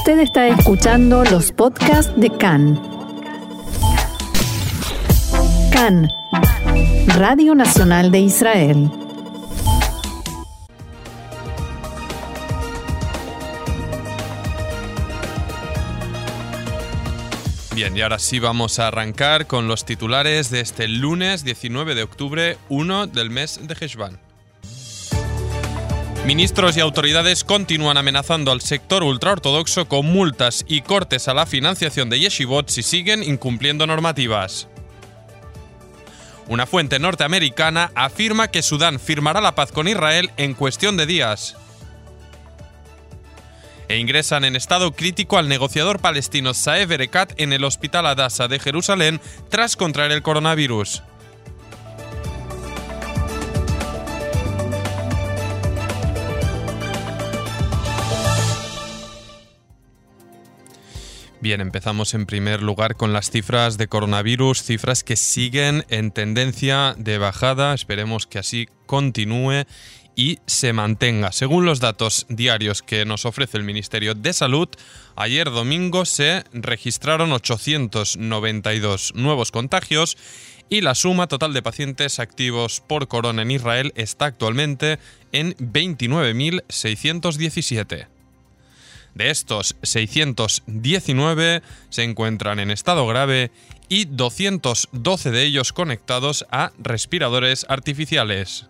Usted está escuchando los podcasts de CAN. CAN, Radio Nacional de Israel. Bien, y ahora sí vamos a arrancar con los titulares de este lunes 19 de octubre, 1 del mes de Heshvan. Ministros y autoridades continúan amenazando al sector ultraortodoxo con multas y cortes a la financiación de yeshivot si siguen incumpliendo normativas. Una fuente norteamericana afirma que Sudán firmará la paz con Israel en cuestión de días. E ingresan en estado crítico al negociador palestino Saeb Erekat en el Hospital Adasa de Jerusalén tras contraer el coronavirus. Bien, empezamos en primer lugar con las cifras de coronavirus, cifras que siguen en tendencia de bajada, esperemos que así continúe y se mantenga. Según los datos diarios que nos ofrece el Ministerio de Salud, ayer domingo se registraron 892 nuevos contagios y la suma total de pacientes activos por corona en Israel está actualmente en 29.617. De estos, 619 se encuentran en estado grave y 212 de ellos conectados a respiradores artificiales.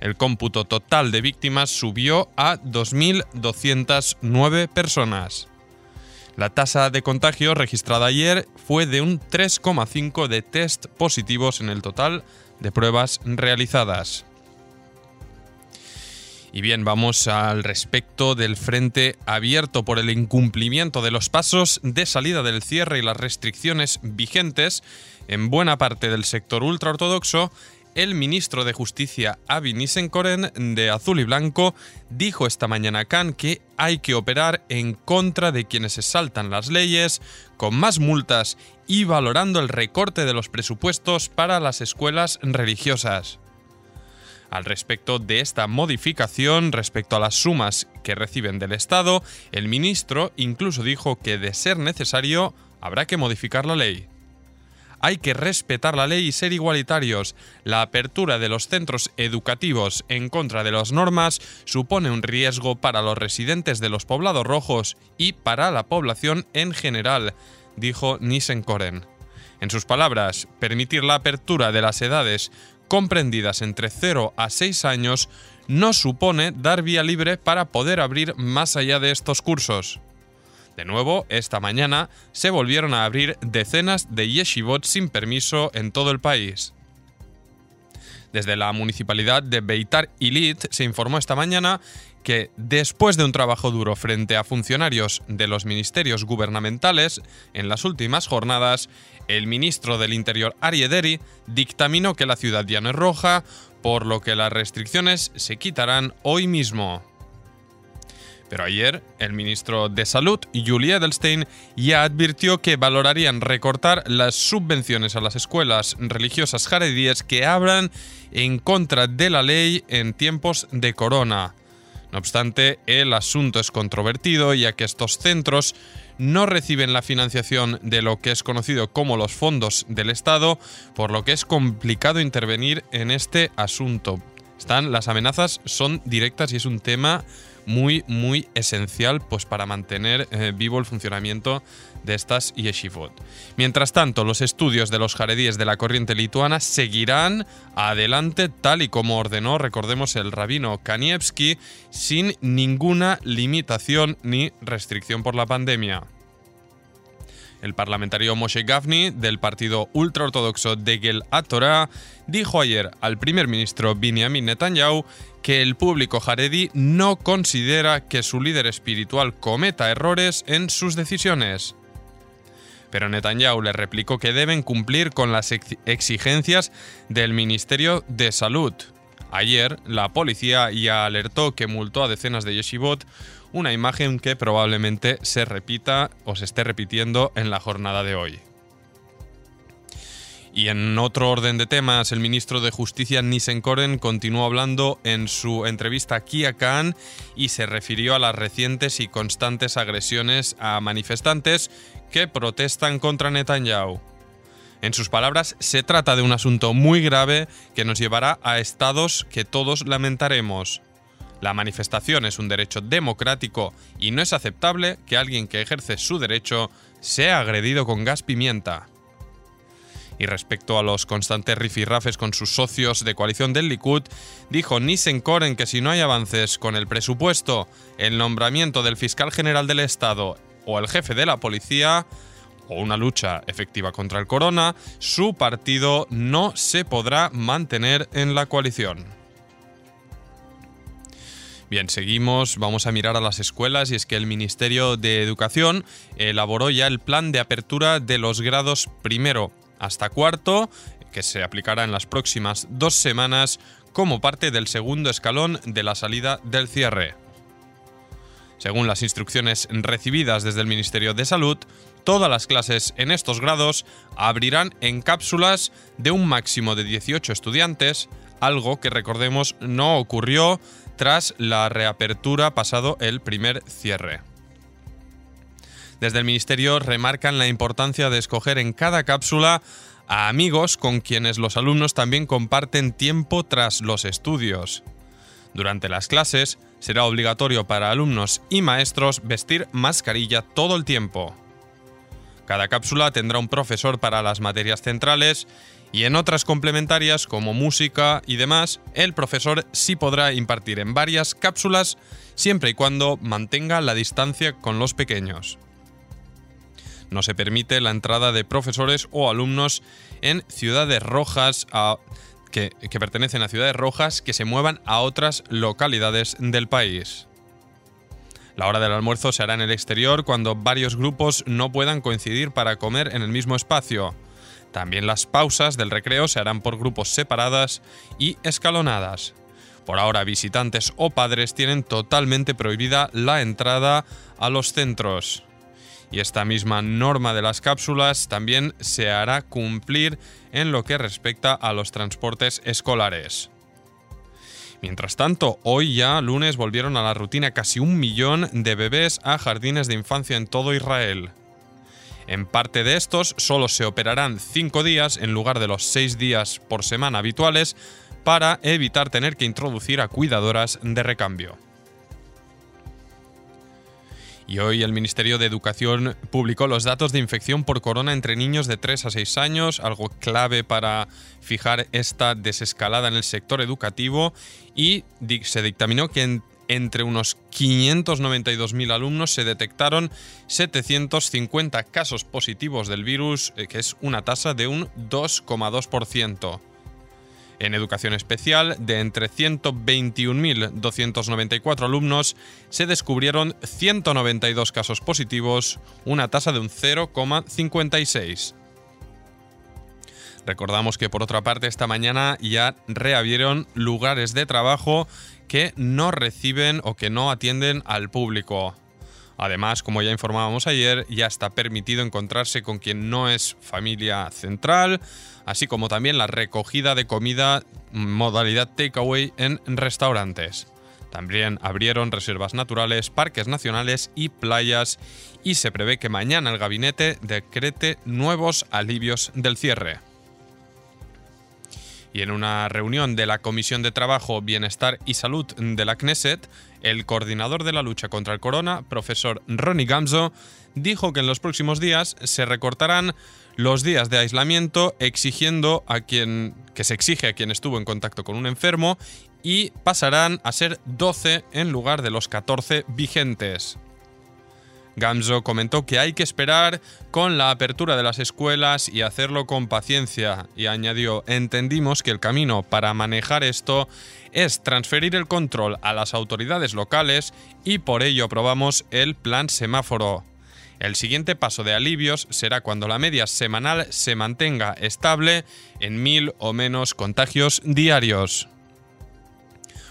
El cómputo total de víctimas subió a 2.209 personas. La tasa de contagio registrada ayer fue de un 3,5 de test positivos en el total de pruebas realizadas. Y bien, vamos al respecto del frente abierto por el incumplimiento de los pasos de salida del cierre y las restricciones vigentes en buena parte del sector ultraortodoxo. El ministro de Justicia Avi Nissenkoren de Azul y Blanco dijo esta mañana a Cannes que hay que operar en contra de quienes se saltan las leyes, con más multas y valorando el recorte de los presupuestos para las escuelas religiosas. Al respecto de esta modificación, respecto a las sumas que reciben del Estado, el ministro incluso dijo que de ser necesario habrá que modificar la ley. Hay que respetar la ley y ser igualitarios. La apertura de los centros educativos en contra de las normas supone un riesgo para los residentes de los poblados rojos y para la población en general, dijo Nisenkoren. En sus palabras, permitir la apertura de las edades comprendidas entre 0 a 6 años no supone dar vía libre para poder abrir más allá de estos cursos. De nuevo, esta mañana se volvieron a abrir decenas de yeshivot sin permiso en todo el país. Desde la municipalidad de Beitar Ilit se informó esta mañana que después de un trabajo duro frente a funcionarios de los ministerios gubernamentales en las últimas jornadas, el ministro del Interior Ariederi dictaminó que la ciudad ya no es roja, por lo que las restricciones se quitarán hoy mismo. Pero ayer, el ministro de Salud, Julie Edelstein, ya advirtió que valorarían recortar las subvenciones a las escuelas religiosas jaredíes que abran en contra de la ley en tiempos de corona. No obstante, el asunto es controvertido ya que estos centros no reciben la financiación de lo que es conocido como los fondos del Estado, por lo que es complicado intervenir en este asunto. Están, las amenazas son directas y es un tema muy, muy esencial pues, para mantener eh, vivo el funcionamiento de estas yeshivot. Mientras tanto, los estudios de los jaredíes de la corriente lituana seguirán adelante tal y como ordenó, recordemos, el rabino Kanievski, sin ninguna limitación ni restricción por la pandemia. El parlamentario Moshe Gafni, del partido ultraortodoxo Degel Atorah, dijo ayer al primer ministro Benjamin Netanyahu que el público jaredí no considera que su líder espiritual cometa errores en sus decisiones. Pero Netanyahu le replicó que deben cumplir con las exigencias del Ministerio de Salud. Ayer, la policía ya alertó que multó a decenas de yeshivot una imagen que probablemente se repita o se esté repitiendo en la jornada de hoy. Y en otro orden de temas, el ministro de Justicia Nissen Koren continuó hablando en su entrevista aquí a Khan y se refirió a las recientes y constantes agresiones a manifestantes que protestan contra Netanyahu. En sus palabras, se trata de un asunto muy grave que nos llevará a estados que todos lamentaremos. La manifestación es un derecho democrático y no es aceptable que alguien que ejerce su derecho sea agredido con gas pimienta. Y respecto a los constantes rifirrafes con sus socios de coalición del Likud, dijo Nissen Koren que si no hay avances con el presupuesto, el nombramiento del fiscal general del Estado o el jefe de la policía, o una lucha efectiva contra el corona, su partido no se podrá mantener en la coalición. Bien, seguimos, vamos a mirar a las escuelas y es que el Ministerio de Educación elaboró ya el plan de apertura de los grados primero hasta cuarto, que se aplicará en las próximas dos semanas como parte del segundo escalón de la salida del cierre. Según las instrucciones recibidas desde el Ministerio de Salud, todas las clases en estos grados abrirán en cápsulas de un máximo de 18 estudiantes, algo que recordemos no ocurrió tras la reapertura pasado el primer cierre. Desde el Ministerio remarcan la importancia de escoger en cada cápsula a amigos con quienes los alumnos también comparten tiempo tras los estudios. Durante las clases será obligatorio para alumnos y maestros vestir mascarilla todo el tiempo. Cada cápsula tendrá un profesor para las materias centrales y en otras complementarias como música y demás, el profesor sí podrá impartir en varias cápsulas siempre y cuando mantenga la distancia con los pequeños. No se permite la entrada de profesores o alumnos en ciudades rojas que, que pertenecen a ciudades rojas que se muevan a otras localidades del país. La hora del almuerzo se hará en el exterior cuando varios grupos no puedan coincidir para comer en el mismo espacio. También las pausas del recreo se harán por grupos separadas y escalonadas. Por ahora, visitantes o padres tienen totalmente prohibida la entrada a los centros y esta misma norma de las cápsulas también se hará cumplir en lo que respecta a los transportes escolares. Mientras tanto, hoy ya lunes volvieron a la rutina casi un millón de bebés a jardines de infancia en todo Israel. En parte de estos solo se operarán cinco días en lugar de los seis días por semana habituales para evitar tener que introducir a cuidadoras de recambio. Y hoy el Ministerio de Educación publicó los datos de infección por corona entre niños de 3 a 6 años, algo clave para fijar esta desescalada en el sector educativo, y se dictaminó que entre unos 592.000 alumnos se detectaron 750 casos positivos del virus, eh, que es una tasa de un 2,2%. En educación especial, de entre 121.294 alumnos, se descubrieron 192 casos positivos, una tasa de un 0,56. Recordamos que por otra parte esta mañana ya reabrieron lugares de trabajo que no reciben o que no atienden al público. Además, como ya informábamos ayer, ya está permitido encontrarse con quien no es familia central, así como también la recogida de comida modalidad takeaway en restaurantes. También abrieron reservas naturales, parques nacionales y playas y se prevé que mañana el gabinete decrete nuevos alivios del cierre. Y en una reunión de la Comisión de Trabajo, Bienestar y Salud de la Knesset, el coordinador de la lucha contra el corona, profesor Ronnie Gamzo, dijo que en los próximos días se recortarán los días de aislamiento exigiendo a quien que se exige a quien estuvo en contacto con un enfermo y pasarán a ser 12 en lugar de los 14 vigentes. Gamzo comentó que hay que esperar con la apertura de las escuelas y hacerlo con paciencia y añadió, entendimos que el camino para manejar esto es transferir el control a las autoridades locales y por ello aprobamos el plan semáforo. El siguiente paso de alivios será cuando la media semanal se mantenga estable en mil o menos contagios diarios.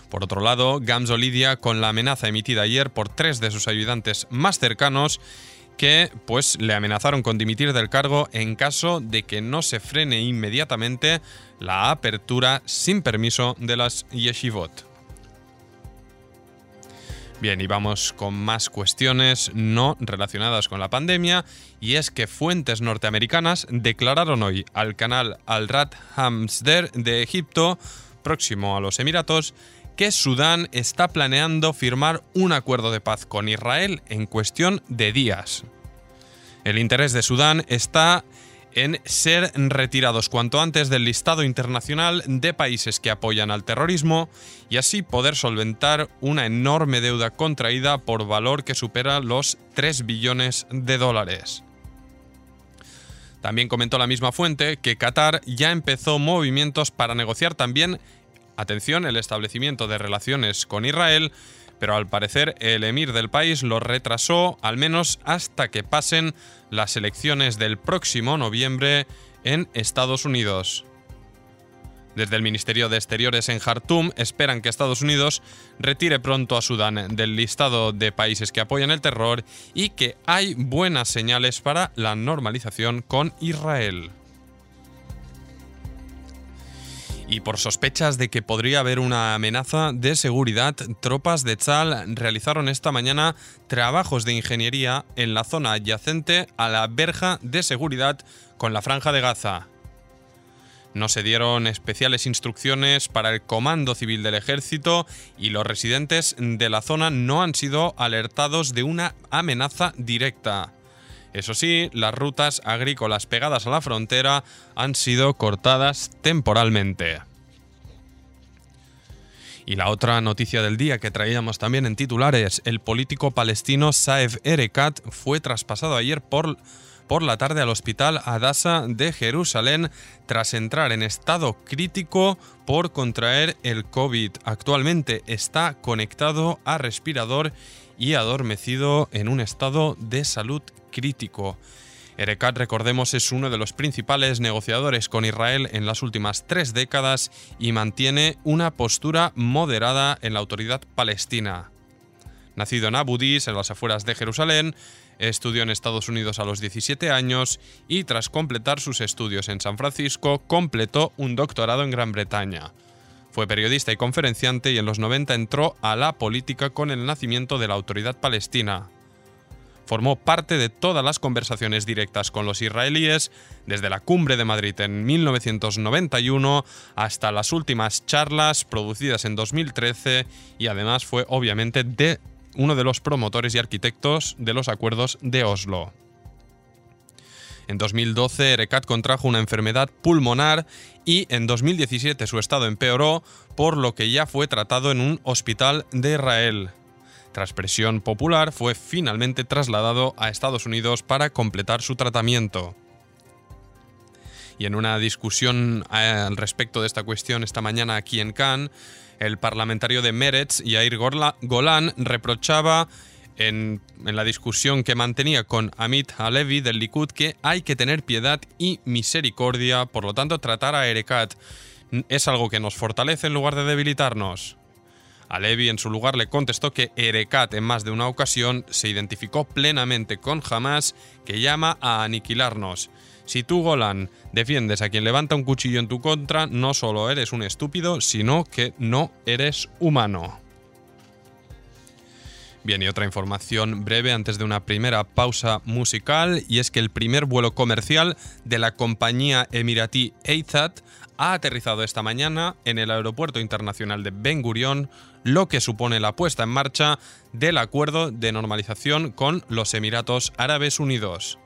Por otro lado, Gamzo lidia con la amenaza emitida ayer por tres de sus ayudantes más cercanos, que pues le amenazaron con dimitir del cargo en caso de que no se frene inmediatamente la apertura sin permiso de las yeshivot. Bien, y vamos con más cuestiones no relacionadas con la pandemia, y es que fuentes norteamericanas declararon hoy al canal Al-Rat Hamsder de Egipto, próximo a los Emiratos, que Sudán está planeando firmar un acuerdo de paz con Israel en cuestión de días. El interés de Sudán está en ser retirados cuanto antes del listado internacional de países que apoyan al terrorismo y así poder solventar una enorme deuda contraída por valor que supera los 3 billones de dólares. También comentó la misma fuente que Qatar ya empezó movimientos para negociar también atención, el establecimiento de relaciones con Israel, pero al parecer el emir del país lo retrasó al menos hasta que pasen las elecciones del próximo noviembre en Estados Unidos. Desde el Ministerio de Exteriores en Jartum esperan que Estados Unidos retire pronto a Sudán del listado de países que apoyan el terror y que hay buenas señales para la normalización con Israel. Y por sospechas de que podría haber una amenaza de seguridad, tropas de Tzal realizaron esta mañana trabajos de ingeniería en la zona adyacente a la verja de seguridad con la franja de Gaza. No se dieron especiales instrucciones para el Comando Civil del Ejército y los residentes de la zona no han sido alertados de una amenaza directa. Eso sí, las rutas agrícolas pegadas a la frontera han sido cortadas temporalmente. Y la otra noticia del día que traíamos también en titulares, el político palestino Saef Erekat fue traspasado ayer por, por la tarde al hospital Adasa de Jerusalén tras entrar en estado crítico por contraer el COVID. Actualmente está conectado a respirador y adormecido en un estado de salud crítico. Erekat, recordemos, es uno de los principales negociadores con Israel en las últimas tres décadas y mantiene una postura moderada en la autoridad palestina. Nacido en Abu Dis, en las afueras de Jerusalén, estudió en Estados Unidos a los 17 años y tras completar sus estudios en San Francisco, completó un doctorado en Gran Bretaña. Fue periodista y conferenciante y en los 90 entró a la política con el nacimiento de la Autoridad Palestina formó parte de todas las conversaciones directas con los israelíes, desde la cumbre de Madrid en 1991 hasta las últimas charlas producidas en 2013 y además fue obviamente de uno de los promotores y arquitectos de los acuerdos de Oslo. En 2012 Erekat contrajo una enfermedad pulmonar y en 2017 su estado empeoró, por lo que ya fue tratado en un hospital de Israel. Tras presión popular, fue finalmente trasladado a Estados Unidos para completar su tratamiento. Y en una discusión eh, al respecto de esta cuestión esta mañana aquí en Cannes, el parlamentario de Meretz, Yair Golan, reprochaba en, la discusión que mantenía con Amit Halevi del Likud que hay que tener piedad y misericordia, por lo tanto tratar a Erekat es algo que nos fortalece en lugar de debilitarnos. Alevi en su lugar le contestó que Erekat en más de una ocasión se identificó plenamente con Hamas que llama a aniquilarnos. Si tú, Golan, defiendes a quien levanta un cuchillo en tu contra, no solo eres un estúpido, sino que no eres humano. Bien, y otra información breve antes de una primera pausa musical, y es que el primer vuelo comercial de la compañía emiratí Etihad ha aterrizado esta mañana en el Aeropuerto Internacional de Ben Gurion, lo que supone la puesta en marcha del acuerdo de normalización con los Emiratos Árabes Unidos.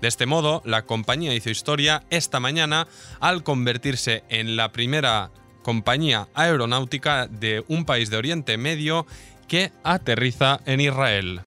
De este modo, la compañía hizo historia esta mañana al convertirse en la primera compañía aeronáutica de un país de Oriente Medio que aterriza en Israel.